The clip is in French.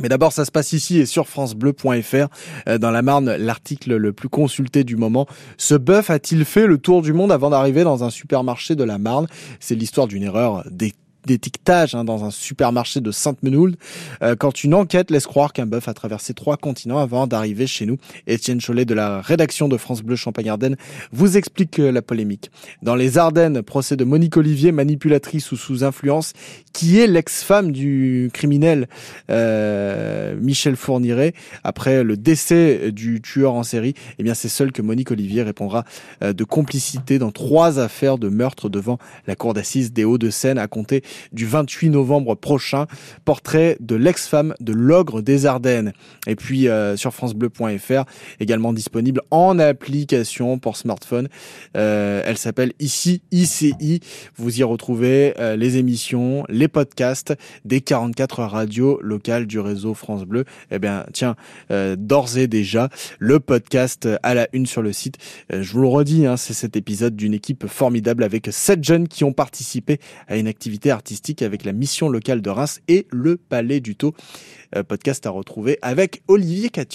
Mais d'abord, ça se passe ici et sur francebleu.fr. Euh, dans la Marne, l'article le plus consulté du moment. Ce bœuf a-t-il fait le tour du monde avant d'arriver dans un supermarché de la Marne? C'est l'histoire d'une erreur des d'étiquetage hein, dans un supermarché de Sainte-Menould euh, quand une enquête laisse croire qu'un bœuf a traversé trois continents avant d'arriver chez nous. Étienne Cholet de la rédaction de France Bleu Champagne-Ardenne vous explique euh, la polémique. Dans les Ardennes, procès de Monique Olivier, manipulatrice ou sous influence, qui est l'ex-femme du criminel euh, Michel Fourniret après le décès du tueur en série. Eh bien, c'est seul que Monique Olivier répondra euh, de complicité dans trois affaires de meurtre devant la cour d'assises des Hauts-de-Seine à compter du 28 novembre prochain. Portrait de l'ex-femme de l'ogre des Ardennes. Et puis euh, sur francebleu.fr, également disponible en application pour smartphone. Euh, elle s'appelle ici ICI. Vous y retrouvez euh, les émissions, les podcasts des 44 radios locales du réseau France Bleu. Eh bien, tiens, d'ores et déjà, le podcast à la une sur le site. je vous le redis, hein, c'est cet épisode d'une équipe formidable avec sept jeunes qui ont participé à une activité artistique avec la mission locale de Reims et le Palais du Taux. Euh, podcast à retrouver avec Olivier Catu.